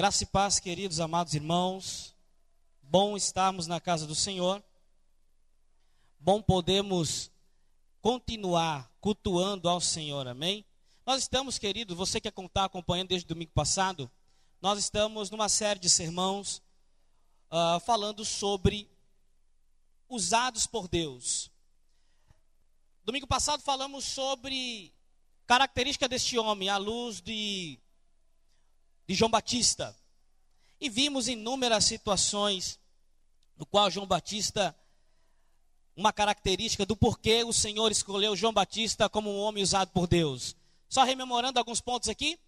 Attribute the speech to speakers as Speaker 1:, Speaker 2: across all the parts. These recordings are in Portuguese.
Speaker 1: Graça e paz, queridos amados irmãos. Bom estarmos na casa do Senhor. Bom podemos continuar cultuando ao Senhor. Amém? Nós estamos, querido, você que está acompanhando desde domingo passado, nós estamos numa série de sermãos uh, falando sobre usados por Deus. Domingo passado falamos sobre característica deste homem, à luz de, de João Batista. E vimos inúmeras situações no qual João Batista, uma característica do porquê o Senhor escolheu João Batista como um homem usado por Deus. Só rememorando alguns pontos aqui.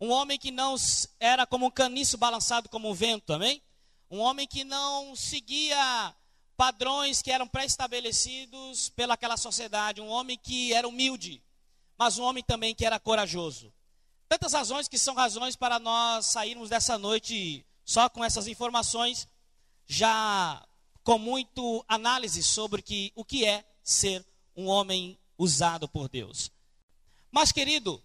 Speaker 1: Um homem que não era como um caniço balançado como um vento, amém? Um homem que não seguia padrões que eram pré-estabelecidos pelaquela sociedade. Um homem que era humilde, mas um homem também que era corajoso. Tantas razões que são razões para nós sairmos dessa noite só com essas informações, já com muito análise sobre que, o que é ser um homem usado por Deus. Mas, querido,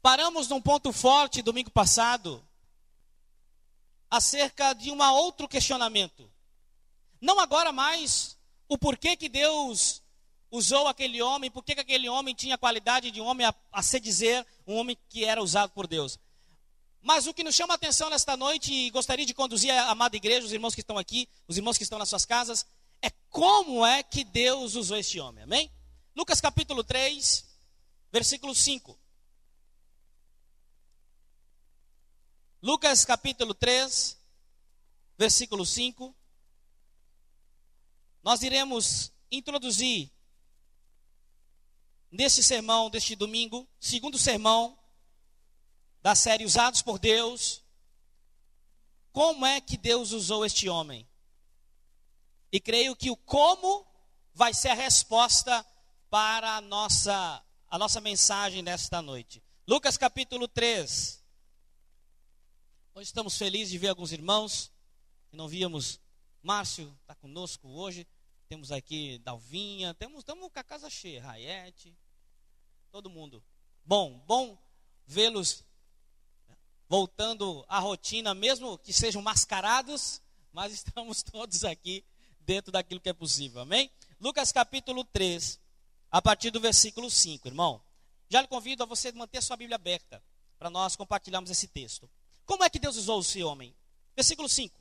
Speaker 1: paramos num ponto forte domingo passado acerca de um outro questionamento. Não agora mais o porquê que Deus usou aquele homem, porquê que aquele homem tinha a qualidade de homem a, a se dizer um homem que era usado por Deus. Mas o que nos chama a atenção nesta noite, e gostaria de conduzir a amada igreja, os irmãos que estão aqui, os irmãos que estão nas suas casas, é como é que Deus usou este homem, amém? Lucas capítulo 3, versículo 5. Lucas capítulo 3, versículo 5. Nós iremos introduzir nesse sermão deste domingo, segundo sermão da série Usados por Deus, como é que Deus usou este homem. E creio que o como vai ser a resposta para a nossa a nossa mensagem nesta noite. Lucas capítulo 3. Hoje estamos felizes de ver alguns irmãos que não víamos. Márcio está conosco hoje. Temos aqui Dalvinha, temos, estamos com a casa cheia, Raiete, todo mundo. Bom, bom vê-los voltando à rotina, mesmo que sejam mascarados, mas estamos todos aqui dentro daquilo que é possível. Amém? Lucas capítulo 3, a partir do versículo 5, irmão. Já lhe convido a você manter sua Bíblia aberta para nós compartilharmos esse texto. Como é que Deus usou esse homem? Versículo 5.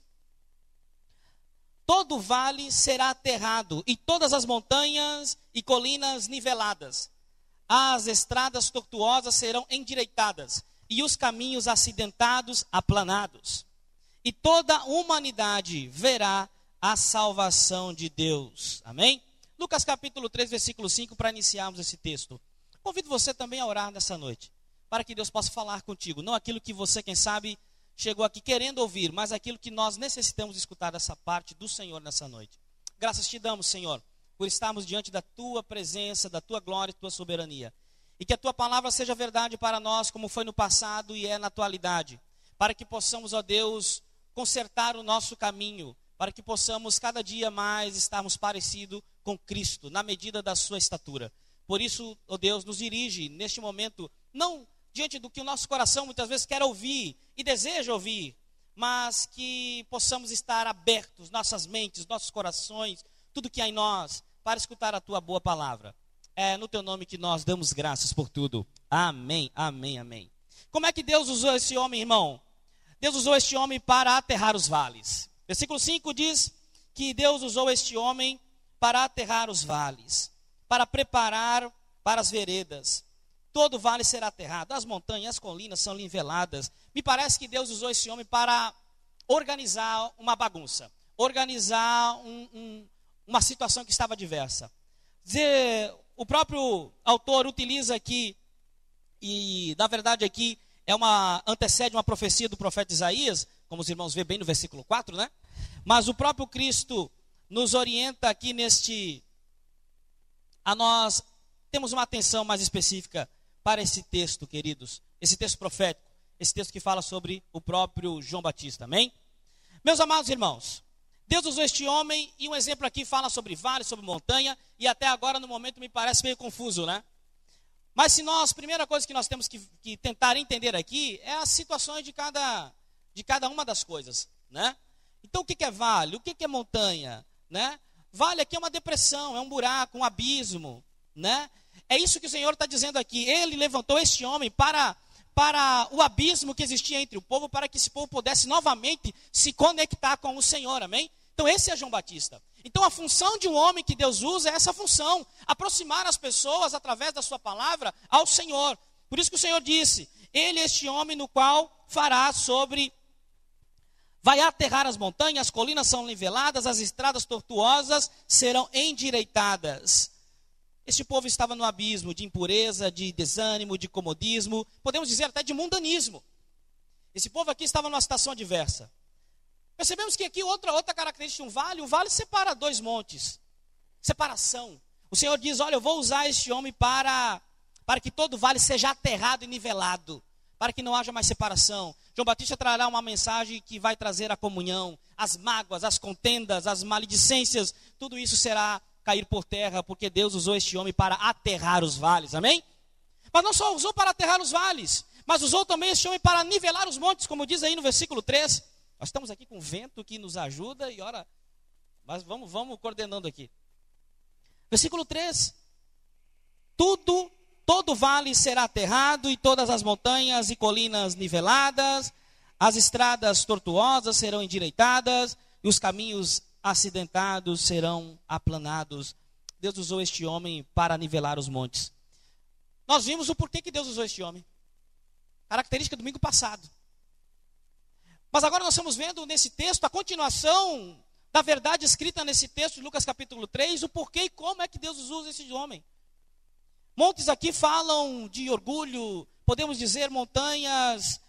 Speaker 1: Todo vale será aterrado, e todas as montanhas e colinas niveladas. As estradas tortuosas serão endireitadas, e os caminhos acidentados aplanados. E toda a humanidade verá a salvação de Deus. Amém? Lucas capítulo 3, versículo 5, para iniciarmos esse texto. Convido você também a orar nessa noite, para que Deus possa falar contigo, não aquilo que você, quem sabe, chegou aqui querendo ouvir, mas aquilo que nós necessitamos escutar dessa parte do Senhor nessa noite. Graças te damos, Senhor, por estarmos diante da tua presença, da tua glória e tua soberania. E que a tua palavra seja verdade para nós, como foi no passado e é na atualidade. Para que possamos, ó Deus, consertar o nosso caminho, para que possamos cada dia mais estarmos parecidos com Cristo, na medida da sua estatura. Por isso, ó Deus, nos dirige neste momento, não diante do que o nosso coração muitas vezes quer ouvir e deseja ouvir, mas que possamos estar abertos, nossas mentes, nossos corações, tudo que há em nós, para escutar a tua boa palavra. É no teu nome que nós damos graças por tudo. Amém, amém, amém. Como é que Deus usou esse homem, irmão? Deus usou este homem para aterrar os vales. Versículo 5 diz que Deus usou este homem para aterrar os vales, para preparar para as veredas. Todo vale será aterrado, as montanhas, as colinas são niveladas. Me parece que Deus usou esse homem para organizar uma bagunça, organizar um, um, uma situação que estava diversa. Dizer, o próprio autor utiliza aqui, e na verdade aqui é uma antecede uma profecia do profeta Isaías, como os irmãos vê bem no versículo 4, né? Mas o próprio Cristo nos orienta aqui neste a nós temos uma atenção mais específica para esse texto, queridos, esse texto profético, esse texto que fala sobre o próprio João Batista, amém? Meus amados irmãos, Deus usou este homem e um exemplo aqui fala sobre vale, sobre montanha, e até agora no momento me parece meio confuso, né? Mas se nós, primeira coisa que nós temos que, que tentar entender aqui é as situações de cada, de cada uma das coisas, né? Então o que, é vale? O que, que é montanha, né? Vale aqui é uma depressão, é um buraco, um abismo, né? É isso que o Senhor está dizendo aqui. Ele levantou este homem para para o abismo que existia entre o povo, para que esse povo pudesse novamente se conectar com o Senhor, amém? Então esse é João Batista. Então a função de um homem que Deus usa é essa função, aproximar as pessoas através da sua palavra ao Senhor. Por isso que o Senhor disse: Ele é este homem no qual fará sobre vai aterrar as montanhas, as colinas são niveladas, as estradas tortuosas serão endireitadas. Este povo estava no abismo de impureza, de desânimo, de comodismo, podemos dizer até de mundanismo. Esse povo aqui estava numa situação adversa. Percebemos que aqui outra, outra característica de um vale, o vale separa dois montes. Separação. O Senhor diz: Olha, eu vou usar este homem para, para que todo vale seja aterrado e nivelado, para que não haja mais separação. João Batista trará uma mensagem que vai trazer a comunhão, as mágoas, as contendas, as maledicências, tudo isso será cair por terra, porque Deus usou este homem para aterrar os vales, amém? Mas não só usou para aterrar os vales, mas usou também este homem para nivelar os montes, como diz aí no versículo 3. Nós estamos aqui com vento que nos ajuda e ora, mas vamos, vamos coordenando aqui. Versículo 3. Tudo, todo vale será aterrado e todas as montanhas e colinas niveladas, as estradas tortuosas serão endireitadas e os caminhos acidentados serão aplanados. Deus usou este homem para nivelar os montes. Nós vimos o porquê que Deus usou este homem. Característica do domingo passado. Mas agora nós estamos vendo nesse texto a continuação da verdade escrita nesse texto de Lucas capítulo 3, o porquê e como é que Deus usa esse homem. Montes aqui falam de orgulho, podemos dizer montanhas,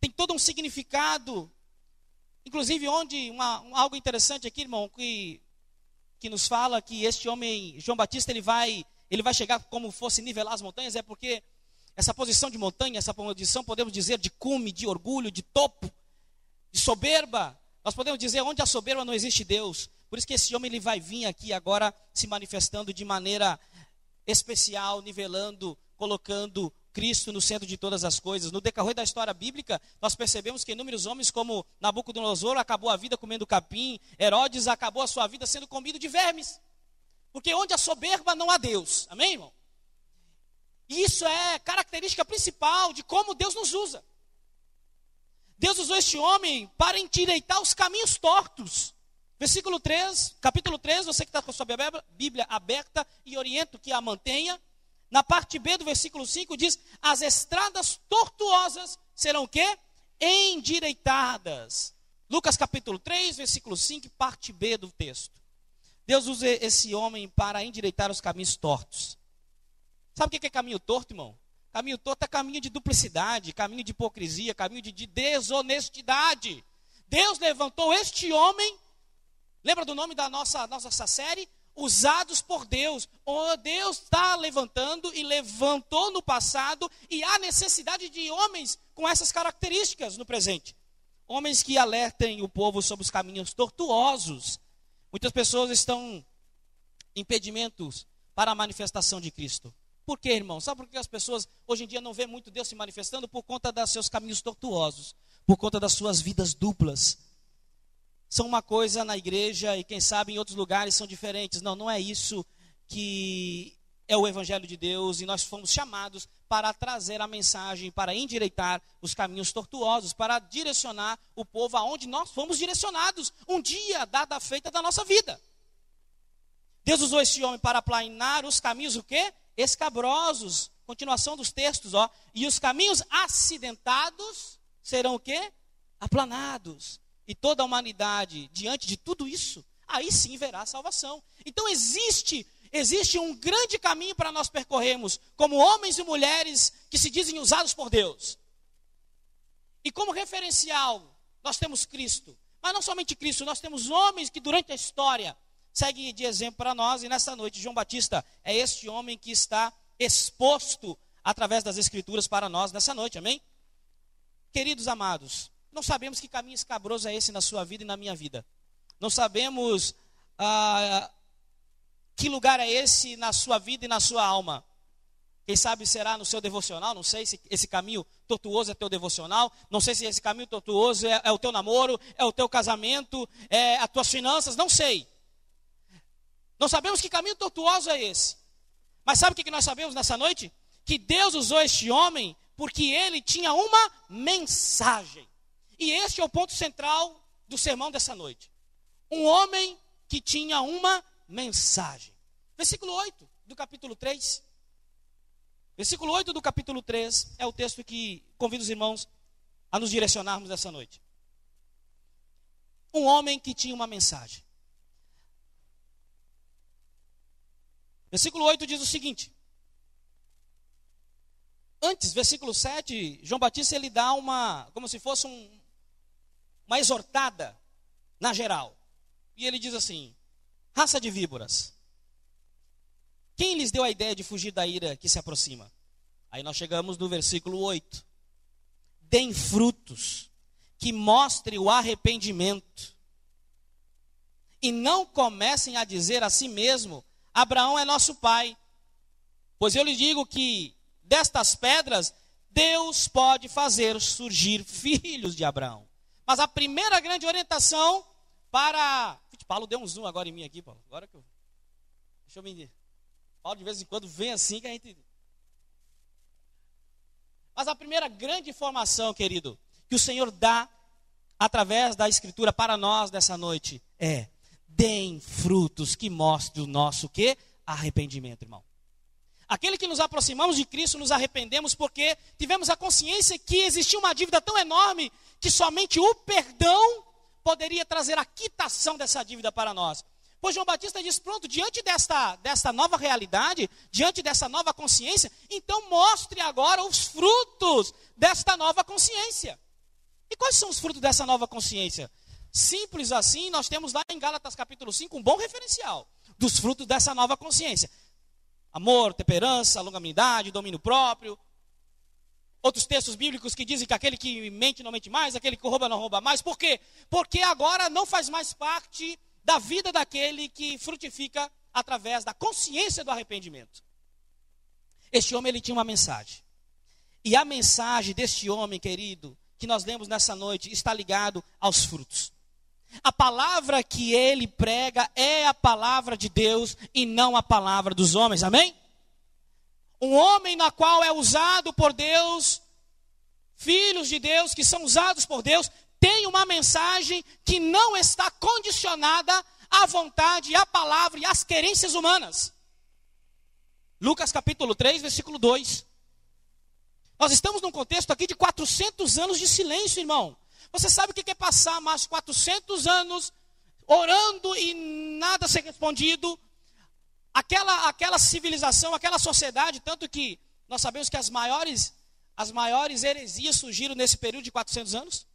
Speaker 1: tem todo um significado. Inclusive, onde uma, um, algo interessante aqui, irmão, que, que nos fala que este homem, João Batista, ele vai, ele vai chegar como fosse nivelar as montanhas, é porque essa posição de montanha, essa posição, podemos dizer, de cume, de orgulho, de topo, de soberba. Nós podemos dizer onde a soberba não existe Deus. Por isso que esse homem ele vai vir aqui agora se manifestando de maneira especial, nivelando, colocando Cristo no centro de todas as coisas. No decorrer da história bíblica, nós percebemos que inúmeros homens, como Nabucodonosor, acabou a vida comendo capim, Herodes acabou a sua vida sendo comido de vermes. Porque onde a soberba não há Deus. Amém, irmão? E isso é característica principal de como Deus nos usa. Deus usou este homem para endireitar os caminhos tortos. Versículo 3, capítulo 3, você que está com a sua Bíblia aberta e oriento que a mantenha. Na parte B do versículo 5 diz: As estradas tortuosas serão o quê? Endireitadas. Lucas capítulo 3, versículo 5, parte B do texto. Deus usa esse homem para endireitar os caminhos tortos. Sabe o que é caminho torto, irmão? Caminho torto é caminho de duplicidade, caminho de hipocrisia, caminho de, de desonestidade. Deus levantou este homem, lembra do nome da nossa, nossa série? Usados por Deus. Oh, Deus está levantando e levantou no passado, e há necessidade de homens com essas características no presente. Homens que alertem o povo sobre os caminhos tortuosos. Muitas pessoas estão impedimentos para a manifestação de Cristo. Por quê, irmão? Sabe por que as pessoas hoje em dia não vê muito Deus se manifestando? Por conta dos seus caminhos tortuosos, por conta das suas vidas duplas. São uma coisa na igreja e quem sabe em outros lugares são diferentes. Não, não é isso que é o evangelho de Deus e nós fomos chamados para trazer a mensagem, para endireitar os caminhos tortuosos, para direcionar o povo aonde nós fomos direcionados um dia, dada a feita da nossa vida. Deus usou esse homem para aplanar os caminhos o quê? Escabrosos, continuação dos textos, ó, e os caminhos acidentados serão o quê? Aplanados. E toda a humanidade, diante de tudo isso, aí sim verá salvação. Então existe existe um grande caminho para nós percorrermos, como homens e mulheres que se dizem usados por Deus. E como referencial, nós temos Cristo. Mas não somente Cristo, nós temos homens que durante a história segue de exemplo para nós. E nessa noite, João Batista é este homem que está exposto através das Escrituras para nós nessa noite, amém? Queridos amados, não sabemos que caminho escabroso é esse na sua vida e na minha vida. Não sabemos ah, que lugar é esse na sua vida e na sua alma. Quem sabe será no seu devocional, não sei se esse caminho tortuoso é teu devocional, não sei se esse caminho tortuoso é, é o teu namoro, é o teu casamento, é as tuas finanças, não sei. Não sabemos que caminho tortuoso é esse. Mas sabe o que nós sabemos nessa noite? Que Deus usou este homem porque ele tinha uma mensagem. E este é o ponto central do sermão dessa noite. Um homem que tinha uma mensagem. Versículo 8 do capítulo 3. Versículo 8 do capítulo 3 é o texto que convido os irmãos a nos direcionarmos essa noite. Um homem que tinha uma mensagem. Versículo 8 diz o seguinte: Antes, versículo 7, João Batista ele dá uma, como se fosse um, uma exortada na geral. E ele diz assim: raça de víboras, quem lhes deu a ideia de fugir da ira que se aproxima? Aí nós chegamos no versículo 8. Deem frutos que mostrem o arrependimento. E não comecem a dizer a si mesmo: Abraão é nosso pai. Pois eu lhe digo que destas pedras Deus pode fazer surgir filhos de Abraão. Mas a primeira grande orientação para. Paulo deu um zoom agora em mim aqui, Paulo. Agora que eu. Deixa eu me. Paulo de vez em quando vem assim que a gente. Mas a primeira grande informação, querido, que o Senhor dá através da Escritura para nós nessa noite é: deem frutos que mostrem o nosso que? Arrependimento, irmão. Aquele que nos aproximamos de Cristo, nos arrependemos porque tivemos a consciência que existia uma dívida tão enorme que somente o perdão poderia trazer a quitação dessa dívida para nós. Pois João Batista diz: pronto, diante desta, desta nova realidade, diante dessa nova consciência, então mostre agora os frutos desta nova consciência. E quais são os frutos dessa nova consciência? Simples assim, nós temos lá em Gálatas capítulo 5 um bom referencial dos frutos dessa nova consciência: amor, temperança, longanimidade, domínio próprio, Outros textos bíblicos que dizem que aquele que mente não mente mais, aquele que rouba não rouba mais. Por quê? Porque agora não faz mais parte da vida daquele que frutifica através da consciência do arrependimento. Este homem ele tinha uma mensagem. E a mensagem deste homem, querido, que nós lemos nessa noite, está ligado aos frutos. A palavra que ele prega é a palavra de Deus e não a palavra dos homens. Amém? Um homem na qual é usado por Deus, filhos de Deus que são usados por Deus, tem uma mensagem que não está condicionada à vontade, à palavra e às querências humanas. Lucas capítulo 3, versículo 2. Nós estamos num contexto aqui de 400 anos de silêncio, irmão. Você sabe o que é passar mais 400 anos orando e nada ser respondido? Aquela, aquela civilização, aquela sociedade, tanto que nós sabemos que as maiores, as maiores heresias surgiram nesse período de 400 anos.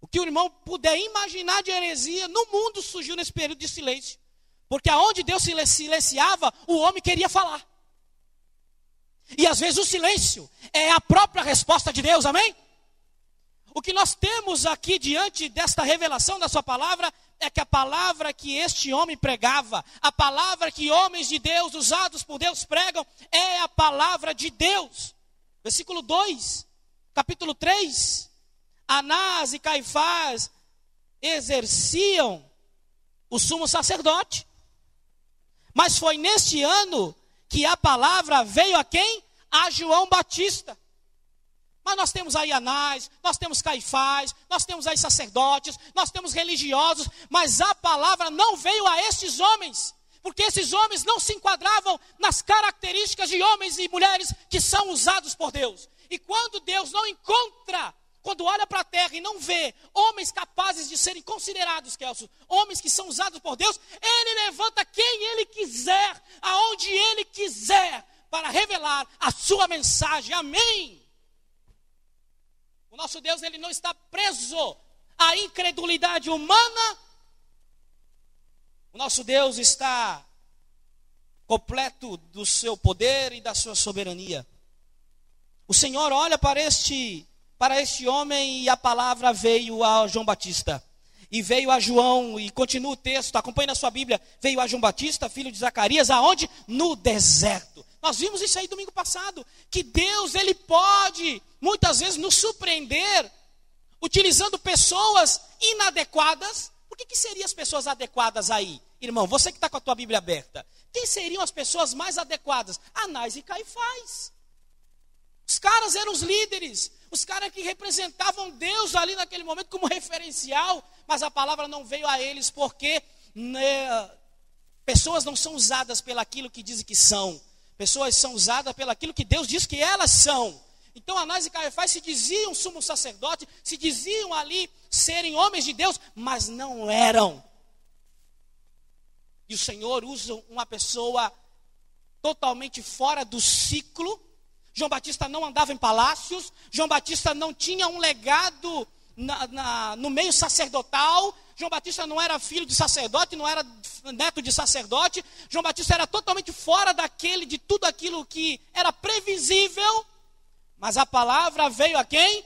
Speaker 1: O que o irmão puder imaginar de heresia no mundo surgiu nesse período de silêncio. Porque aonde Deus silenciava, o homem queria falar. E às vezes o silêncio é a própria resposta de Deus, amém? O que nós temos aqui diante desta revelação da Sua palavra é que a palavra que este homem pregava, a palavra que homens de Deus, usados por Deus, pregam, é a palavra de Deus. Versículo 2, capítulo 3. Anás e Caifás exerciam o sumo sacerdote. Mas foi neste ano que a palavra veio a quem? A João Batista. Mas nós temos aí Anás, nós temos Caifás, nós temos aí sacerdotes, nós temos religiosos, mas a palavra não veio a estes homens, porque esses homens não se enquadravam nas características de homens e mulheres que são usados por Deus. E quando Deus não encontra, quando olha para a terra e não vê homens capazes de serem considerados, Kelso, homens que são usados por Deus, ele levanta quem ele quiser, aonde ele quiser, para revelar a sua mensagem. Amém. O nosso Deus ele não está preso à incredulidade humana. O nosso Deus está completo do seu poder e da sua soberania. O Senhor olha para este para este homem e a palavra veio a João Batista. E veio a João, e continua o texto, acompanhe na sua Bíblia. Veio a João Batista, filho de Zacarias, aonde? No deserto. Nós vimos isso aí domingo passado, que Deus ele pode muitas vezes nos surpreender utilizando pessoas inadequadas. Por que, que seriam as pessoas adequadas aí? Irmão, você que está com a tua Bíblia aberta, quem seriam as pessoas mais adequadas? Anás e Caifás. Os caras eram os líderes, os caras que representavam Deus ali naquele momento como referencial, mas a palavra não veio a eles porque né, pessoas não são usadas pelaquilo que dizem que são, pessoas são usadas pelaquilo que Deus diz que elas são. Então Anás e Caifás se diziam sumo sacerdote, se diziam ali serem homens de Deus, mas não eram. E o Senhor usa uma pessoa totalmente fora do ciclo. João Batista não andava em palácios, João Batista não tinha um legado na, na, no meio sacerdotal. João Batista não era filho de sacerdote, não era neto de sacerdote. João Batista era totalmente fora daquele, de tudo aquilo que era previsível. Mas a palavra veio a quem?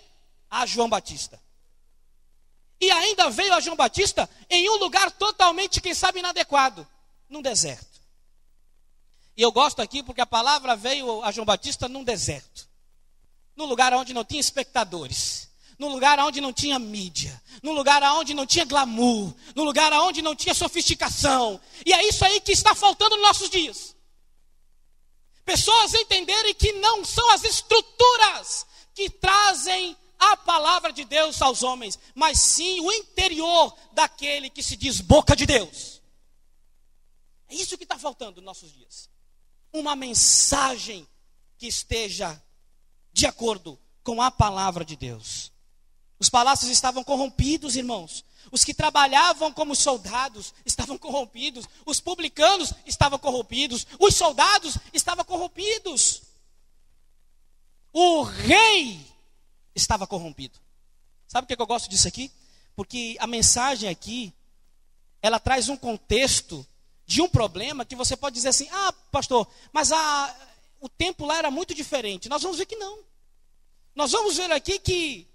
Speaker 1: A João Batista. E ainda veio a João Batista em um lugar totalmente, quem sabe, inadequado num deserto. E eu gosto aqui porque a palavra veio a João Batista num deserto. Num lugar onde não tinha espectadores. Num lugar onde não tinha mídia. Num lugar onde não tinha glamour. Num lugar onde não tinha sofisticação. E é isso aí que está faltando nos nossos dias. Pessoas entenderem que não são as estruturas que trazem a palavra de Deus aos homens, mas sim o interior daquele que se diz boca de Deus. É isso que está faltando nos nossos dias. Uma mensagem que esteja de acordo com a palavra de Deus. Os palácios estavam corrompidos, irmãos. Os que trabalhavam como soldados estavam corrompidos. Os publicanos estavam corrompidos. Os soldados estavam corrompidos. O rei estava corrompido. Sabe por que eu gosto disso aqui? Porque a mensagem aqui, ela traz um contexto de um problema que você pode dizer assim: ah, pastor, mas a, o tempo lá era muito diferente. Nós vamos ver que não. Nós vamos ver aqui que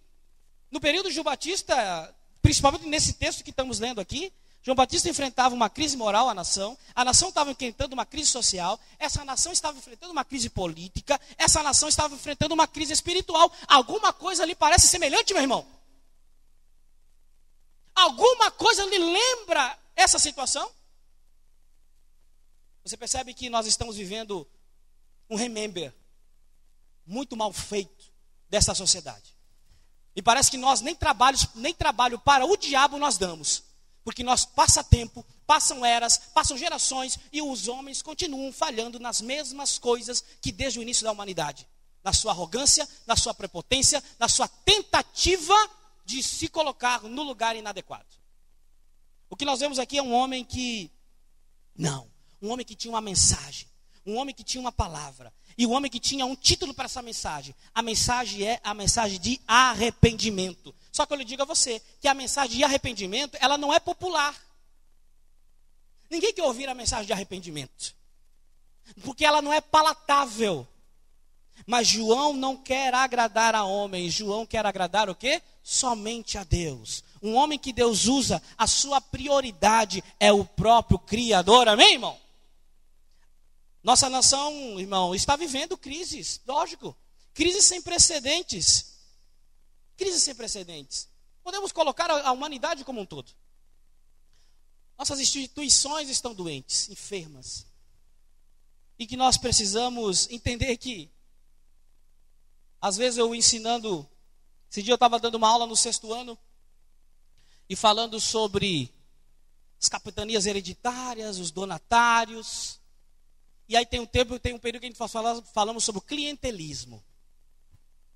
Speaker 1: no período de João Batista, principalmente nesse texto que estamos lendo aqui, João Batista enfrentava uma crise moral à nação, a nação estava enfrentando uma crise social, essa nação estava enfrentando uma crise política, essa nação estava enfrentando uma crise espiritual. Alguma coisa lhe parece semelhante, meu irmão? Alguma coisa lhe lembra essa situação? Você percebe que nós estamos vivendo um remember muito mal feito dessa sociedade. E parece que nós nem, trabalhos, nem trabalho para o diabo nós damos. Porque nós passa tempo, passam eras, passam gerações e os homens continuam falhando nas mesmas coisas que desde o início da humanidade. Na sua arrogância, na sua prepotência, na sua tentativa de se colocar no lugar inadequado. O que nós vemos aqui é um homem que não, um homem que tinha uma mensagem, um homem que tinha uma palavra, e um homem que tinha um título para essa mensagem. A mensagem é a mensagem de arrependimento. Só que eu lhe digo a você que a mensagem de arrependimento, ela não é popular. Ninguém quer ouvir a mensagem de arrependimento. Porque ela não é palatável. Mas João não quer agradar a homens, João quer agradar o quê? Somente a Deus. Um homem que Deus usa, a sua prioridade é o próprio Criador, amém, irmão? Nossa nação, irmão, está vivendo crises, lógico, crises sem precedentes. Crise sem precedentes. Podemos colocar a humanidade como um todo. Nossas instituições estão doentes, enfermas. E que nós precisamos entender que, às vezes eu ensinando, esse dia eu estava dando uma aula no sexto ano, e falando sobre as capitanias hereditárias, os donatários. E aí tem um tempo, tem um período que a gente fala, falamos sobre clientelismo.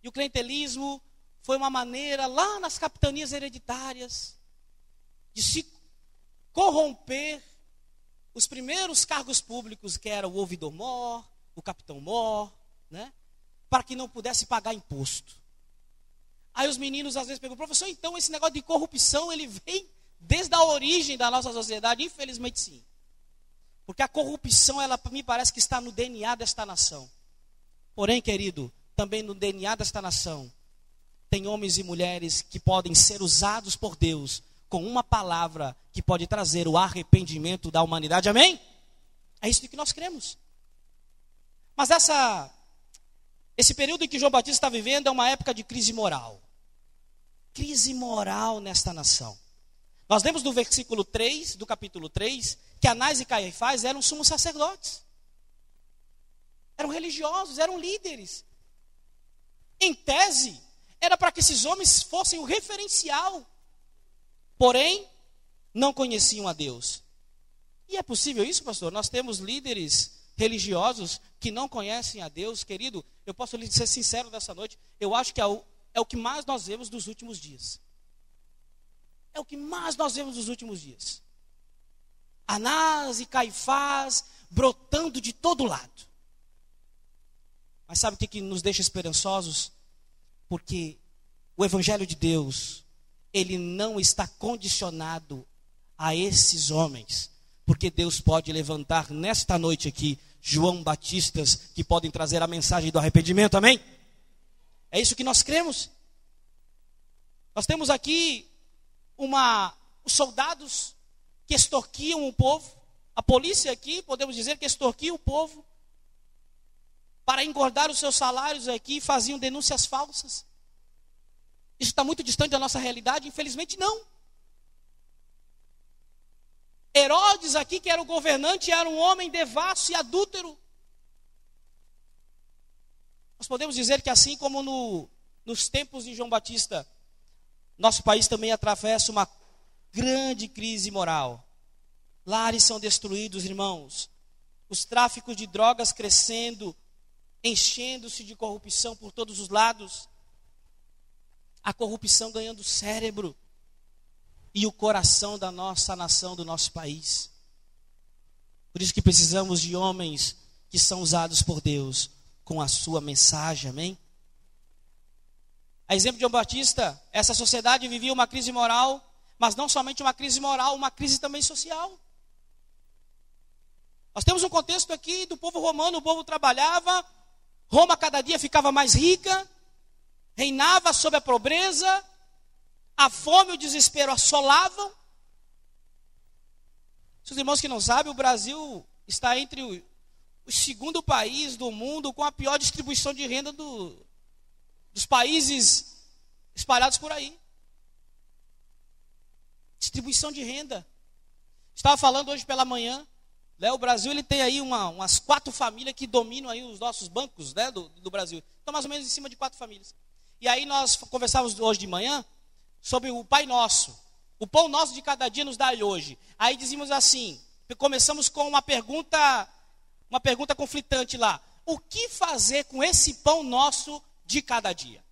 Speaker 1: E o clientelismo foi uma maneira lá nas capitanias hereditárias de se corromper os primeiros cargos públicos, que era o ouvidor-mor, o capitão-mor, né? para que não pudesse pagar imposto. Aí os meninos às vezes perguntam, professor, então esse negócio de corrupção, ele vem desde a origem da nossa sociedade? Infelizmente sim. Porque a corrupção, ela me parece que está no DNA desta nação. Porém, querido, também no DNA desta nação tem homens e mulheres que podem ser usados por Deus com uma palavra que pode trazer o arrependimento da humanidade. Amém? É isso que nós cremos. Mas essa, esse período em que João Batista está vivendo é uma época de crise moral. Crise moral nesta nação. Nós lemos no versículo 3, do capítulo 3, que Anás e Caifás eram sumos sacerdotes. Eram religiosos, eram líderes. Em tese, era para que esses homens fossem o referencial. Porém, não conheciam a Deus. E é possível isso, pastor? Nós temos líderes religiosos que não conhecem a Deus, querido. Eu posso lhe ser sincero dessa noite. Eu acho que é o, é o que mais nós vemos nos últimos dias. É o que mais nós vemos nos últimos dias. Anás e Caifás brotando de todo lado. Mas sabe o que, que nos deixa esperançosos? Porque o Evangelho de Deus, ele não está condicionado a esses homens. Porque Deus pode levantar nesta noite aqui João Batistas que podem trazer a mensagem do arrependimento, amém? É isso que nós cremos. Nós temos aqui uma, os soldados que extorquiam o povo, a polícia aqui, podemos dizer que extorquia o povo, para engordar os seus salários aqui, faziam denúncias falsas. Isso está muito distante da nossa realidade? Infelizmente, não. Herodes, aqui, que era o governante, era um homem devasso e adúltero. Nós podemos dizer que, assim como no, nos tempos de João Batista, nosso país também atravessa uma grande crise moral. Lares são destruídos, irmãos. Os tráficos de drogas crescendo, enchendo-se de corrupção por todos os lados. A corrupção ganhando cérebro e o coração da nossa nação, do nosso país. Por isso que precisamos de homens que são usados por Deus com a sua mensagem, amém? A exemplo de João Batista, essa sociedade vivia uma crise moral, mas não somente uma crise moral, uma crise também social. Nós temos um contexto aqui do povo romano, o povo trabalhava, Roma cada dia ficava mais rica, reinava sob a pobreza, a fome e o desespero assolavam. Se os irmãos que não sabem, o Brasil está entre o, o segundo país do mundo com a pior distribuição de renda do, dos países espalhados por aí. Distribuição de renda. Estava falando hoje pela manhã, né, o Brasil ele tem aí uma, umas quatro famílias que dominam aí os nossos bancos né, do, do Brasil. Então, mais ou menos em cima de quatro famílias. E aí nós conversávamos hoje de manhã sobre o Pai Nosso. O pão nosso de cada dia nos dá hoje. Aí dizíamos assim, começamos com uma pergunta, uma pergunta conflitante lá. O que fazer com esse pão nosso de cada dia.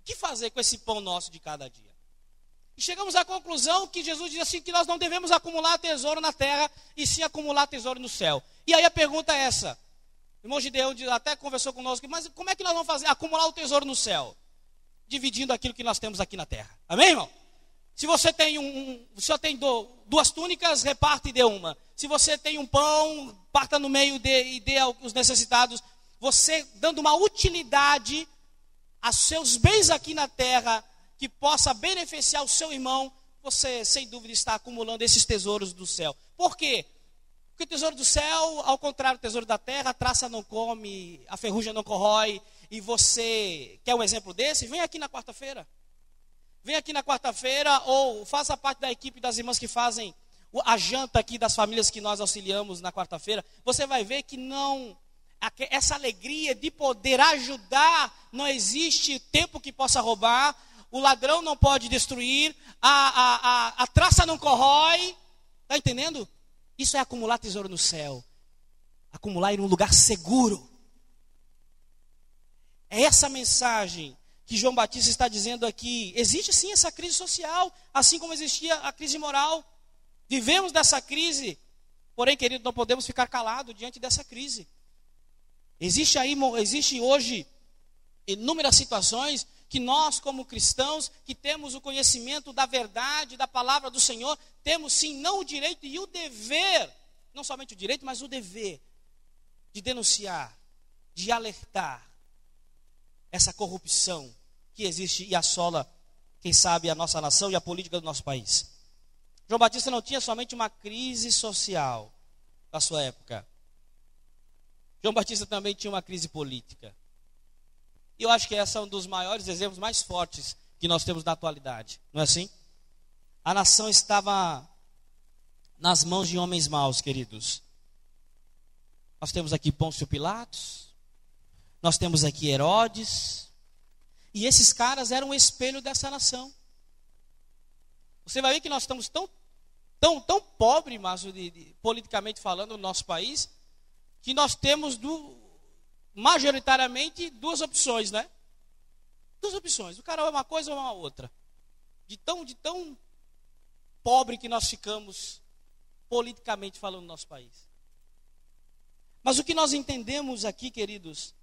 Speaker 1: O que fazer com esse pão nosso de cada dia? E chegamos à conclusão que Jesus diz assim que nós não devemos acumular tesouro na terra e sim acumular tesouro no céu. E aí a pergunta é essa. O irmão Gideão até conversou conosco, mas como é que nós vamos fazer acumular o tesouro no céu? Dividindo aquilo que nós temos aqui na terra. Amém, irmão? Se você tem um, um você tem duas túnicas, reparte e dê uma. Se você tem um pão, parta no meio de, e dê aos necessitados você dando uma utilidade a seus bens aqui na terra que possa beneficiar o seu irmão, você sem dúvida está acumulando esses tesouros do céu. Por quê? Porque o tesouro do céu, ao contrário do tesouro da terra, a traça não come, a ferrugem não corrói, e você quer um exemplo desse? Vem aqui na quarta-feira. Vem aqui na quarta-feira ou faça parte da equipe das irmãs que fazem a janta aqui das famílias que nós auxiliamos na quarta-feira. Você vai ver que não essa alegria de poder ajudar, não existe tempo que possa roubar, o ladrão não pode destruir, a, a, a, a traça não corrói. Está entendendo? Isso é acumular tesouro no céu. Acumular em um lugar seguro. É essa mensagem que João Batista está dizendo aqui. Existe sim essa crise social, assim como existia a crise moral. Vivemos dessa crise, porém, querido, não podemos ficar calados diante dessa crise. Existe aí, existe hoje inúmeras situações que nós, como cristãos, que temos o conhecimento da verdade, da palavra do Senhor, temos sim não o direito e o dever, não somente o direito, mas o dever de denunciar, de alertar essa corrupção que existe e assola, quem sabe, a nossa nação e a política do nosso país. João Batista não tinha somente uma crise social da sua época, João Batista também tinha uma crise política. E eu acho que esse é um dos maiores exemplos mais fortes que nós temos na atualidade. Não é assim? A nação estava nas mãos de homens maus, queridos. Nós temos aqui Pôncio Pilatos, nós temos aqui Herodes, e esses caras eram o espelho dessa nação. Você vai ver que nós estamos tão, tão, tão pobres, mas de, de, politicamente falando, no nosso país, que nós temos do, majoritariamente duas opções, né? Duas opções. O cara é uma coisa ou uma outra. De tão, de tão pobre que nós ficamos politicamente falando no nosso país. Mas o que nós entendemos aqui, queridos,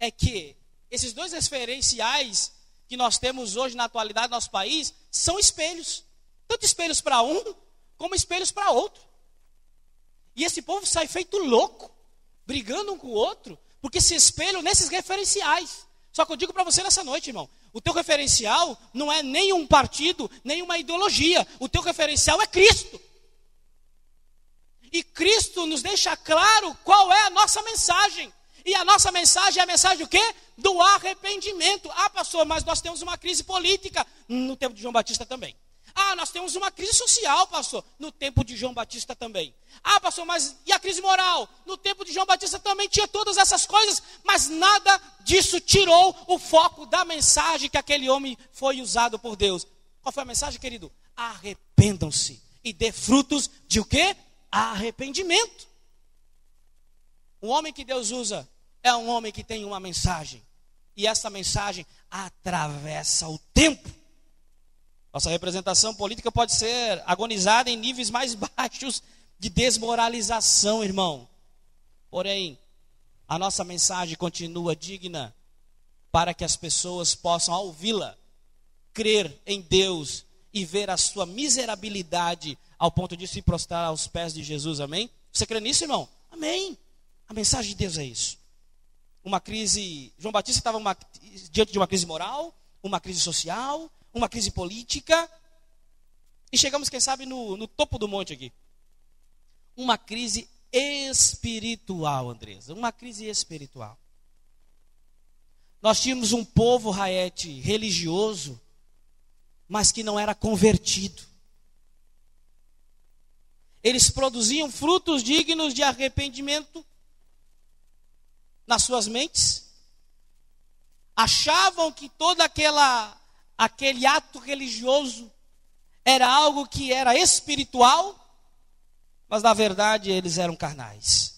Speaker 1: é que esses dois referenciais que nós temos hoje na atualidade do nosso país são espelhos. Tanto espelhos para um, como espelhos para outro. E esse povo sai feito louco, brigando um com o outro, porque se espelham nesses referenciais. Só que eu digo para você nessa noite, irmão, o teu referencial não é nem um partido, nem uma ideologia. O teu referencial é Cristo. E Cristo nos deixa claro qual é a nossa mensagem. E a nossa mensagem é a mensagem do quê? Do arrependimento. Ah, pastor, mas nós temos uma crise política. No tempo de João Batista também. Ah, nós temos uma crise social, pastor, no tempo de João Batista também. Ah, pastor, mas e a crise moral? No tempo de João Batista também tinha todas essas coisas, mas nada disso tirou o foco da mensagem que aquele homem foi usado por Deus. Qual foi a mensagem, querido? Arrependam-se e dê frutos de o quê? Arrependimento. O homem que Deus usa é um homem que tem uma mensagem. E essa mensagem atravessa o tempo. Nossa representação política pode ser agonizada em níveis mais baixos de desmoralização, irmão. Porém, a nossa mensagem continua digna para que as pessoas possam, ouvi-la, crer em Deus e ver a sua miserabilidade ao ponto de se prostrar aos pés de Jesus. Amém? Você crê nisso, irmão? Amém. A mensagem de Deus é isso. Uma crise. João Batista estava uma, diante de uma crise moral, uma crise social, uma crise política. E chegamos, quem sabe, no, no topo do monte aqui. Uma crise espiritual, Andresa. Uma crise espiritual. Nós tínhamos um povo, Raete, religioso, mas que não era convertido. Eles produziam frutos dignos de arrependimento nas suas mentes. Achavam que toda aquela aquele ato religioso era algo que era espiritual, mas na verdade eles eram carnais.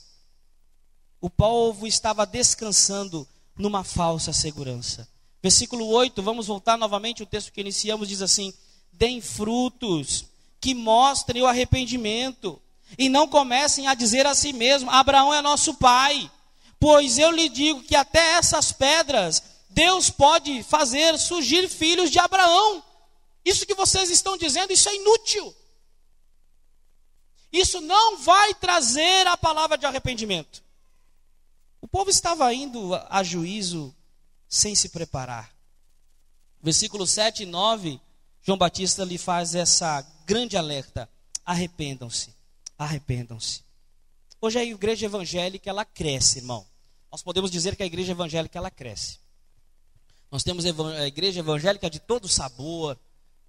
Speaker 1: O povo estava descansando numa falsa segurança. Versículo 8, vamos voltar novamente, o texto que iniciamos diz assim: Deem frutos que mostrem o arrependimento, e não comecem a dizer a si mesmo: Abraão é nosso pai. Pois eu lhe digo que até essas pedras Deus pode fazer surgir filhos de Abraão. Isso que vocês estão dizendo, isso é inútil. Isso não vai trazer a palavra de arrependimento. O povo estava indo a juízo sem se preparar. Versículo 7 e 9, João Batista lhe faz essa grande alerta: arrependam-se, arrependam-se. Hoje a igreja evangélica ela cresce, irmão. Nós podemos dizer que a igreja evangélica ela cresce. Nós temos a igreja evangélica de todo sabor,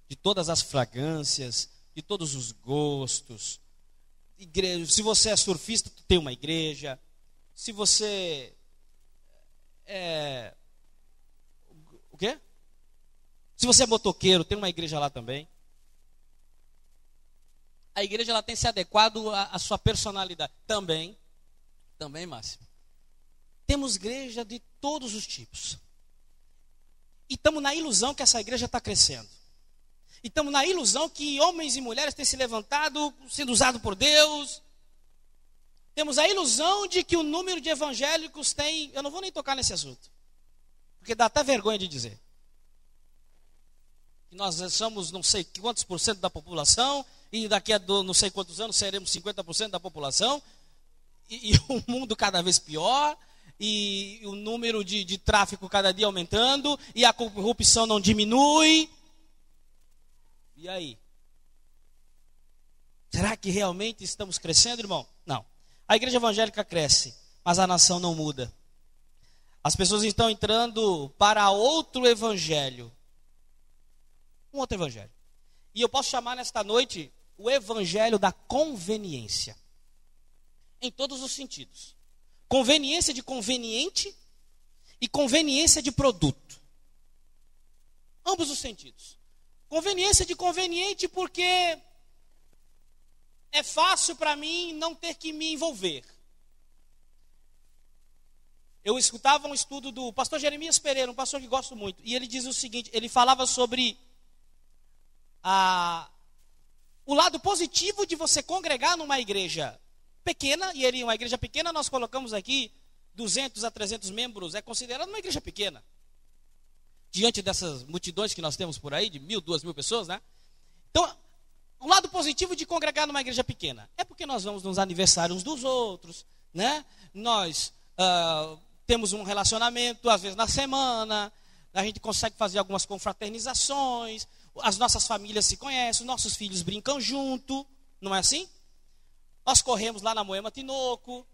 Speaker 1: de todas as fragrâncias, de todos os gostos. Igreja, se você é surfista, tem uma igreja. Se você é o quê? Se você é motoqueiro, tem uma igreja lá também. A igreja ela tem se adequado à, à sua personalidade também. Também, Márcio. Temos igreja de todos os tipos. E estamos na ilusão que essa igreja está crescendo. E estamos na ilusão que homens e mulheres têm se levantado, sendo usados por Deus. Temos a ilusão de que o número de evangélicos tem. Eu não vou nem tocar nesse assunto. Porque dá até vergonha de dizer. Que nós somos não sei quantos por cento da população. E daqui a não sei quantos anos seremos 50% da população. E, e o mundo cada vez pior e o número de, de tráfico cada dia aumentando, e a corrupção não diminui. E aí? Será que realmente estamos crescendo, irmão? Não. A igreja evangélica cresce, mas a nação não muda. As pessoas estão entrando para outro evangelho. Um outro evangelho. E eu posso chamar nesta noite o evangelho da conveniência. Em todos os sentidos. Conveniência de conveniente e conveniência de produto. Ambos os sentidos. Conveniência de conveniente porque é fácil para mim não ter que me envolver. Eu escutava um estudo do pastor Jeremias Pereira, um pastor que gosto muito, e ele diz o seguinte: ele falava sobre a, o lado positivo de você congregar numa igreja pequena, e ele, uma igreja pequena, nós colocamos aqui 200 a 300 membros, é considerado uma igreja pequena. Diante dessas multidões que nós temos por aí, de mil, duas mil pessoas, né? Então, o lado positivo de congregar numa igreja pequena é porque nós vamos nos aniversários uns dos outros, né? Nós uh, temos um relacionamento, às vezes na semana, a gente consegue fazer algumas confraternizações, as nossas famílias se conhecem, os nossos filhos brincam junto, não é assim? Nós corremos lá na Moema Tinoco,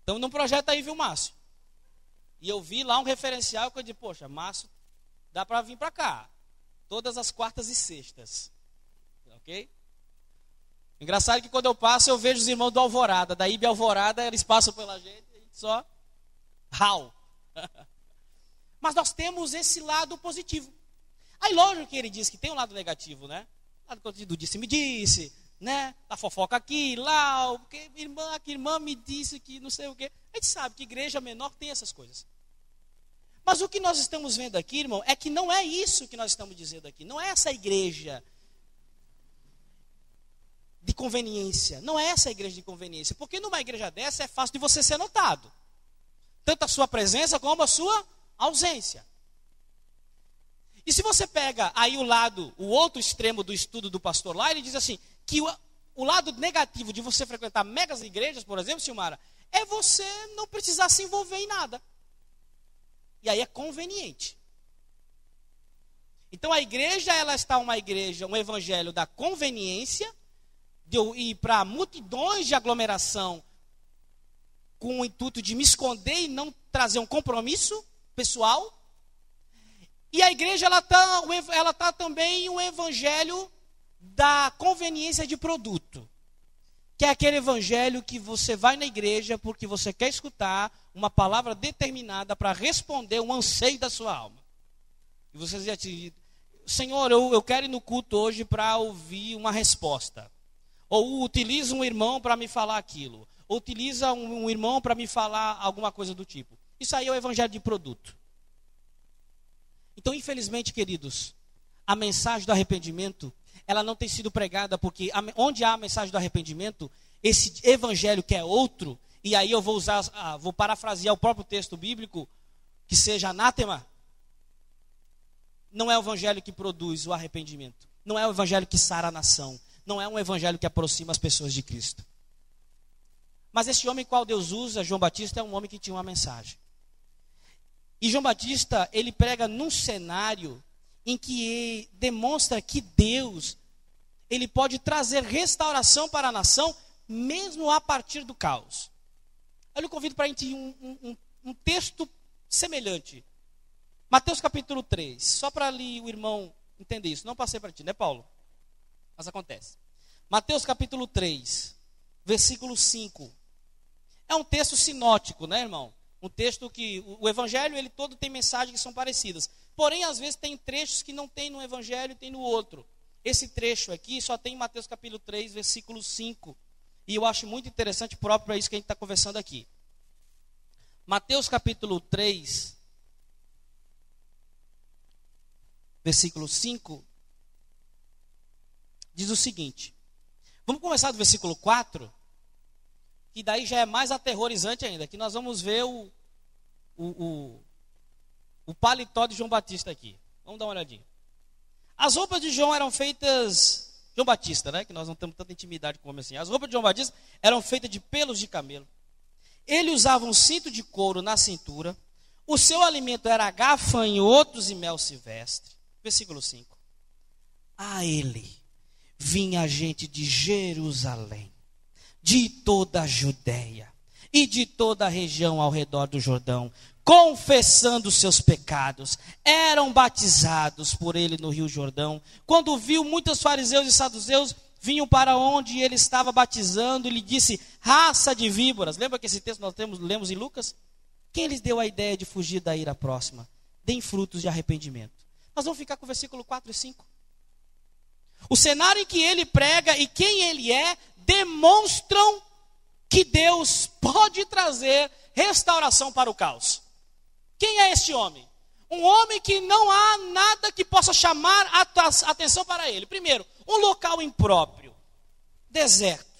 Speaker 1: estamos num projeto aí, viu, Márcio? E eu vi lá um referencial que eu disse, poxa, Márcio, dá para vir para cá, todas as quartas e sextas, ok? Engraçado que quando eu passo, eu vejo os irmãos do Alvorada, da Ibe Alvorada, eles passam pela gente, gente só How? Mas nós temos esse lado positivo. Aí, lógico que ele diz que tem um lado negativo, né? O lado do disse-me disse, né? Da fofoca aqui, lá, porque irmã, que irmã me disse que não sei o quê. A gente sabe que igreja menor tem essas coisas. Mas o que nós estamos vendo aqui, irmão, é que não é isso que nós estamos dizendo aqui. Não é essa igreja de conveniência. Não é essa igreja de conveniência. Porque numa igreja dessa é fácil de você ser notado tanto a sua presença como a sua ausência. E se você pega aí o lado, o outro extremo do estudo do pastor lá, ele diz assim: que o, o lado negativo de você frequentar megas igrejas, por exemplo, Silmara, é você não precisar se envolver em nada. E aí é conveniente. Então a igreja, ela está uma igreja, um evangelho da conveniência, de eu ir para multidões de aglomeração com o intuito de me esconder e não trazer um compromisso pessoal. E a igreja ela está ela tá também um evangelho da conveniência de produto. Que é aquele evangelho que você vai na igreja porque você quer escutar uma palavra determinada para responder um anseio da sua alma. E você diz assim, Senhor, eu, eu quero ir no culto hoje para ouvir uma resposta. Ou utiliza um irmão para me falar aquilo utiliza um, um irmão para me falar alguma coisa do tipo. Isso aí é o evangelho de produto. Então, infelizmente, queridos, a mensagem do arrependimento, ela não tem sido pregada porque onde há a mensagem do arrependimento, esse evangelho que é outro, e aí eu vou usar, ah, vou parafrasear o próprio texto bíblico, que seja anátema, não é o evangelho que produz o arrependimento, não é o evangelho que sara a nação, não é um evangelho que aproxima as pessoas de Cristo. Mas esse homem qual Deus usa, João Batista, é um homem que tinha uma mensagem. E João Batista, ele prega num cenário em que demonstra que Deus, ele pode trazer restauração para a nação, mesmo a partir do caos. Eu lhe convido para a gente um, um, um texto semelhante. Mateus capítulo 3, só para ali o irmão entender isso. Não passei para ti, né, Paulo? Mas acontece. Mateus capítulo 3, versículo 5. É um texto sinótico, né, irmão? Um texto que o evangelho ele todo tem mensagens que são parecidas. Porém, às vezes tem trechos que não tem no evangelho e tem no outro. Esse trecho aqui só tem em Mateus capítulo 3, versículo 5. E eu acho muito interessante próprio para isso que a gente está conversando aqui. Mateus capítulo 3, versículo 5, diz o seguinte. Vamos começar do versículo 4 que daí já é mais aterrorizante ainda, que nós vamos ver o, o, o, o paletó de João Batista aqui. Vamos dar uma olhadinha. As roupas de João eram feitas. João Batista, né? Que nós não temos tanta intimidade com o homem assim. As roupas de João Batista eram feitas de pelos de camelo. Ele usava um cinto de couro na cintura. O seu alimento era gafanhotos e mel silvestre. Versículo 5. A ele vinha gente de Jerusalém de toda a Judéia e de toda a região ao redor do Jordão, confessando seus pecados, eram batizados por ele no Rio Jordão. Quando viu muitos fariseus e saduceus vinham para onde ele estava batizando e lhe disse: raça de víboras. Lembra que esse texto nós temos, lemos em Lucas? Quem lhes deu a ideia de fugir da ira próxima? Deem frutos de arrependimento. Nós vamos ficar com o versículo 4 e 5. O cenário em que ele prega e quem ele é demonstram que Deus pode trazer restauração para o caos. Quem é este homem? Um homem que não há nada que possa chamar a atenção para ele. Primeiro, um local impróprio, deserto.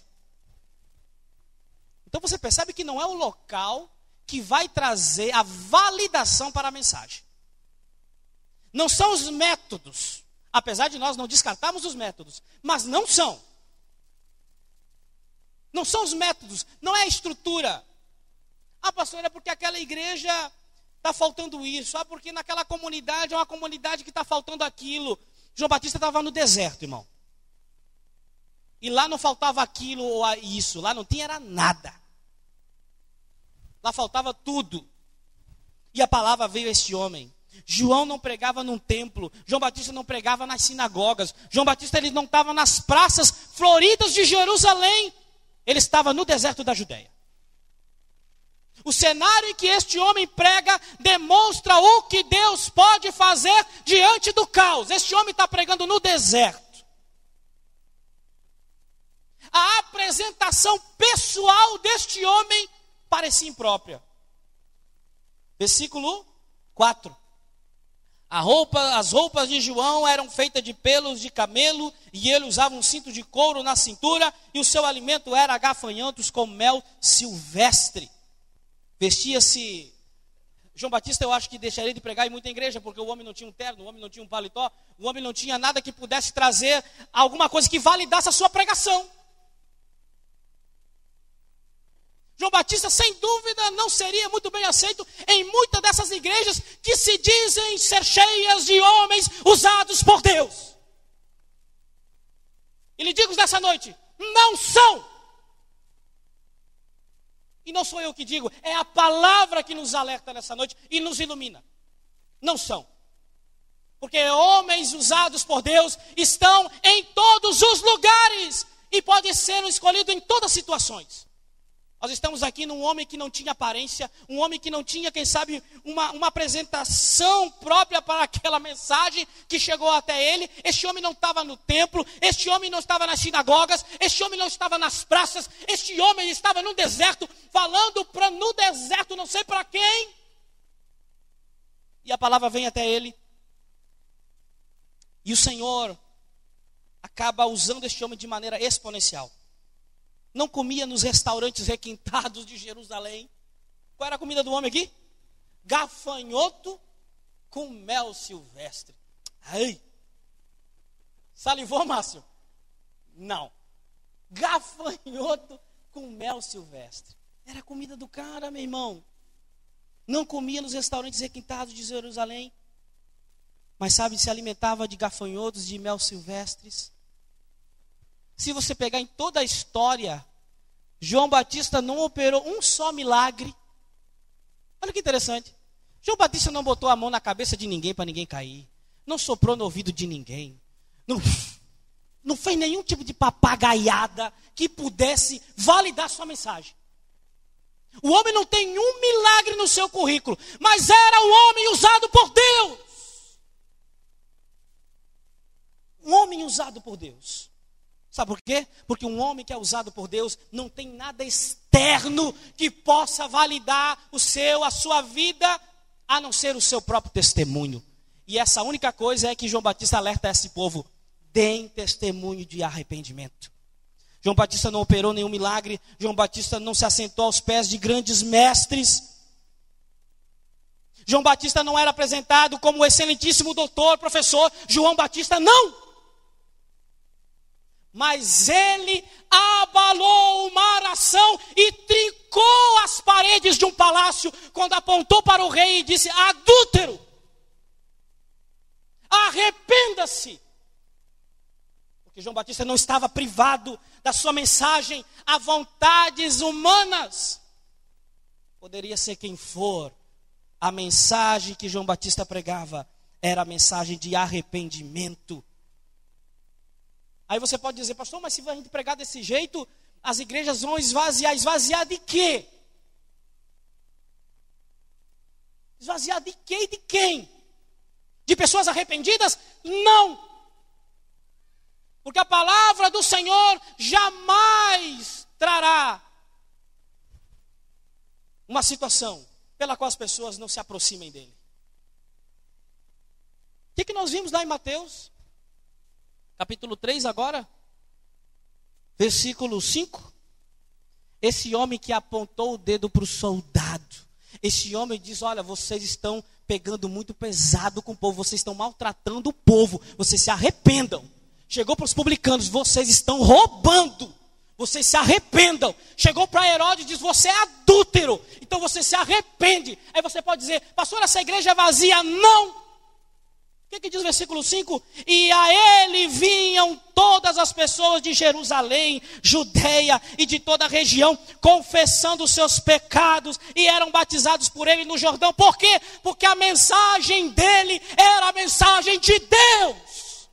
Speaker 1: Então você percebe que não é o local que vai trazer a validação para a mensagem. Não são os métodos, apesar de nós não descartarmos os métodos, mas não são. Não são os métodos, não é a estrutura. Ah, pastor, é porque aquela igreja está faltando isso. Ah, porque naquela comunidade é uma comunidade que está faltando aquilo. João Batista estava no deserto, irmão. E lá não faltava aquilo ou isso, lá não tinha era nada. Lá faltava tudo. E a palavra veio a este homem. João não pregava num templo, João Batista não pregava nas sinagogas, João Batista ele não estava nas praças floridas de Jerusalém, ele estava no deserto da Judéia. O cenário em que este homem prega demonstra o que Deus pode fazer diante do caos. Este homem está pregando no deserto. A apresentação pessoal deste homem parecia imprópria. Versículo 4. Roupa, as roupas de João eram feitas de pelos de camelo, e ele usava um cinto de couro na cintura, e o seu alimento era gafanhotos com mel silvestre. Vestia-se. João Batista, eu acho que deixaria de pregar em muita igreja, porque o homem não tinha um terno, o homem não tinha um paletó, o homem não tinha nada que pudesse trazer alguma coisa que validasse a sua pregação. João Batista, sem dúvida, não seria muito bem aceito em muitas dessas igrejas que se dizem ser cheias de homens usados por Deus. E lhe digo nessa noite: não são. E não sou eu que digo, é a palavra que nos alerta nessa noite e nos ilumina. Não são. Porque homens usados por Deus estão em todos os lugares e podem ser escolhidos em todas as situações. Nós estamos aqui num homem que não tinha aparência, um homem que não tinha, quem sabe, uma, uma apresentação própria para aquela mensagem que chegou até ele. Este homem não estava no templo, este homem não estava nas sinagogas, este homem não estava nas praças, este homem estava no deserto, falando pra, no deserto, não sei para quem. E a palavra vem até ele. E o Senhor acaba usando este homem de maneira exponencial não comia nos restaurantes requintados de Jerusalém. Qual era a comida do homem aqui? Gafanhoto com mel silvestre. Ai! Salivou, Márcio? Não. Gafanhoto com mel silvestre. Era a comida do cara, meu irmão. Não comia nos restaurantes requintados de Jerusalém. Mas sabe, se alimentava de gafanhotos, de mel silvestres. Se você pegar em toda a história, João Batista não operou um só milagre. Olha que interessante. João Batista não botou a mão na cabeça de ninguém para ninguém cair. Não soprou no ouvido de ninguém. Não, não fez nenhum tipo de papagaiada que pudesse validar sua mensagem. O homem não tem um milagre no seu currículo, mas era o homem usado por Deus. Um homem usado por Deus. Sabe por quê? Porque um homem que é usado por Deus não tem nada externo que possa validar o seu, a sua vida, a não ser o seu próprio testemunho. E essa única coisa é que João Batista alerta esse povo: deem testemunho de arrependimento. João Batista não operou nenhum milagre, João Batista não se assentou aos pés de grandes mestres. João Batista não era apresentado como o excelentíssimo doutor, professor. João Batista não mas ele abalou uma aração e trincou as paredes de um palácio quando apontou para o rei e disse: adúltero, arrependa-se. Porque João Batista não estava privado da sua mensagem a vontades humanas. poderia ser quem for, a mensagem que João Batista pregava era a mensagem de arrependimento. Aí você pode dizer, pastor, mas se a gente pregar desse jeito, as igrejas vão esvaziar. Esvaziar de quê? Esvaziar de quê e de quem? De pessoas arrependidas? Não! Porque a palavra do Senhor jamais trará uma situação pela qual as pessoas não se aproximem dele. O que, que nós vimos lá em Mateus? Capítulo 3 agora, versículo 5. Esse homem que apontou o dedo para o soldado. Esse homem diz: Olha, vocês estão pegando muito pesado com o povo, vocês estão maltratando o povo, vocês se arrependam. Chegou para os publicanos: Vocês estão roubando vocês se arrependam. Chegou para Herodes e diz: Você é adúltero, então você se arrepende. Aí você pode dizer: Pastor, essa igreja é vazia. Não. Que, que diz o versículo 5? E a ele vinham todas as pessoas de Jerusalém, Judeia e de toda a região, confessando os seus pecados e eram batizados por ele no Jordão. Por quê? Porque a mensagem dele era a mensagem de Deus.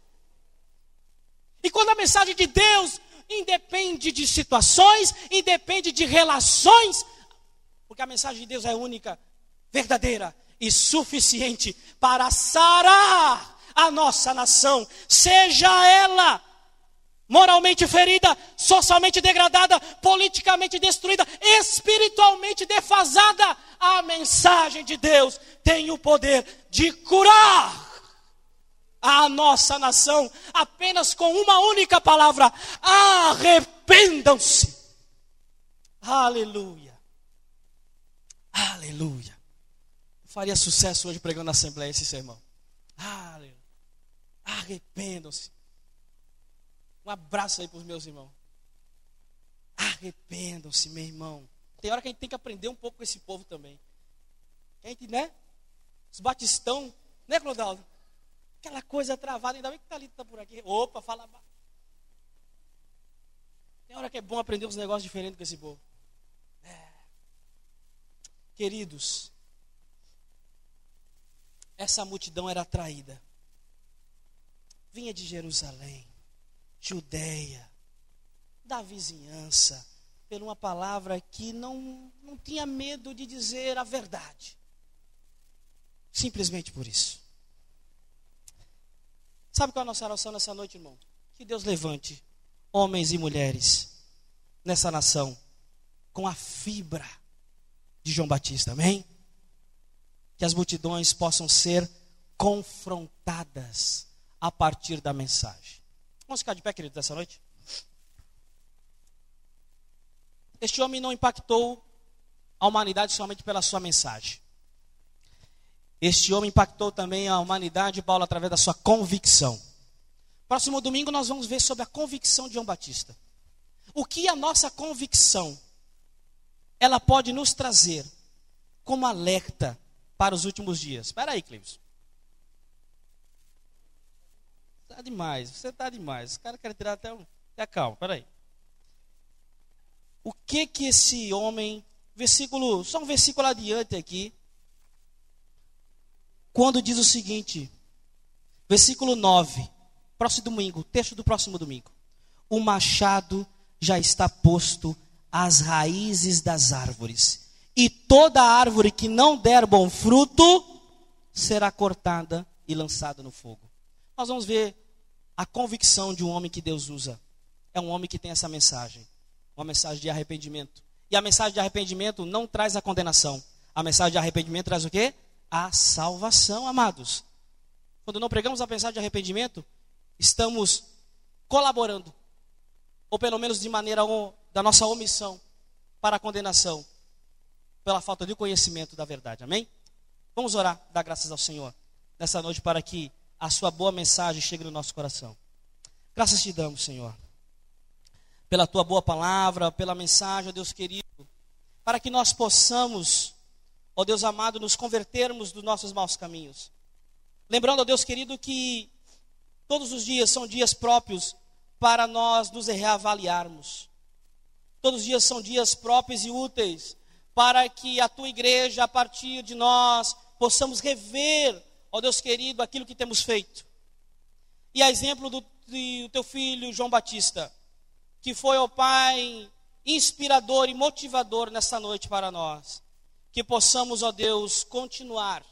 Speaker 1: E quando a mensagem de Deus independe de situações, independe de relações, porque a mensagem de Deus é única, verdadeira e suficiente para sarar a nossa nação, seja ela moralmente ferida, socialmente degradada, politicamente destruída, espiritualmente defasada, a mensagem de Deus tem o poder de curar a nossa nação apenas com uma única palavra: arrependam-se. Aleluia. Aleluia. Faria sucesso hoje pregando na Assembleia esse sermão. Aleluia. Arrependam-se. Um abraço aí para os meus irmãos. Arrependam-se, meu irmão. Tem hora que a gente tem que aprender um pouco com esse povo também. A gente, né? Os batistão, né, Clodaldo? Aquela coisa travada, ainda bem que Thalita está por aqui. Opa, fala. Tem hora que é bom aprender uns negócios diferentes com esse povo. É. Queridos, essa multidão era atraída. Vinha de Jerusalém, Judeia, da vizinhança, por uma palavra que não, não tinha medo de dizer a verdade. Simplesmente por isso. Sabe qual é a nossa oração nessa noite, irmão? Que Deus levante homens e mulheres nessa nação com a fibra de João Batista, amém? Que as multidões possam ser confrontadas a partir da mensagem. Vamos ficar de pé, querido, dessa noite? Este homem não impactou a humanidade somente pela sua mensagem. Este homem impactou também a humanidade, Paulo, através da sua convicção. Próximo domingo nós vamos ver sobre a convicção de João Batista. O que a nossa convicção ela pode nos trazer como alerta para os últimos dias. Espera aí, Cleves. Está demais, você está demais. Os caras querem tirar até um. Até calma, aí. O que que esse homem, versículo, só um versículo adiante aqui, quando diz o seguinte, versículo 9, próximo domingo, texto do próximo domingo. O machado já está posto às raízes das árvores, e toda árvore que não der bom fruto será cortada e lançada no fogo. Nós vamos ver a convicção de um homem que Deus usa. É um homem que tem essa mensagem, uma mensagem de arrependimento. E a mensagem de arrependimento não traz a condenação. A mensagem de arrependimento traz o quê? a salvação, amados. Quando não pregamos a mensagem de arrependimento, estamos colaborando, ou pelo menos de maneira da nossa omissão, para a condenação, pela falta de conhecimento da verdade. Amém? Vamos orar, dar graças ao Senhor nessa noite para que a sua boa mensagem chegue no nosso coração. Graças te damos, Senhor, pela tua boa palavra, pela mensagem, Deus querido, para que nós possamos ó Deus amado, nos convertermos dos nossos maus caminhos. Lembrando, ó Deus querido, que todos os dias são dias próprios para nós nos reavaliarmos. Todos os dias são dias próprios e úteis para que a tua igreja, a partir de nós, possamos rever, ó Deus querido, aquilo que temos feito. E a exemplo do, do teu filho João Batista, que foi, ó Pai, inspirador e motivador nessa noite para nós. Que possamos, ó Deus, continuar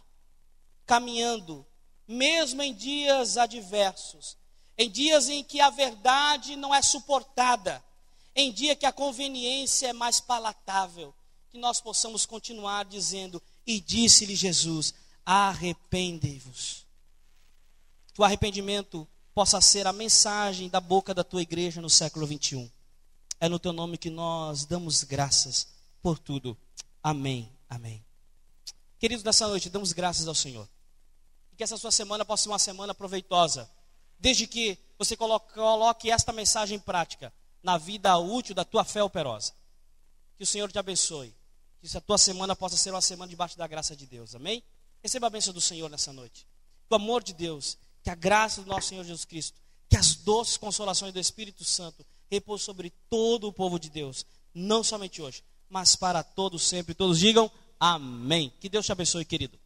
Speaker 1: caminhando, mesmo em dias adversos, em dias em que a verdade não é suportada, em dia que a conveniência é mais palatável, que nós possamos continuar dizendo: E disse-lhe Jesus: Arrependei-vos. Que o arrependimento possa ser a mensagem da boca da tua igreja no século 21. É no teu nome que nós damos graças por tudo. Amém. Amém. Queridos, nessa noite, damos graças ao Senhor. E que essa sua semana possa ser uma semana proveitosa. Desde que você coloque esta mensagem em prática na vida útil da tua fé operosa. Que o Senhor te abençoe. Que a tua semana possa ser uma semana debaixo da graça de Deus. Amém? Receba a bênção do Senhor nessa noite. Que o amor de Deus, que a graça do nosso Senhor Jesus Cristo, que as doces consolações do Espírito Santo repouso sobre todo o povo de Deus, não somente hoje, mas para todos sempre. Todos digam amém. Que Deus te abençoe, querido.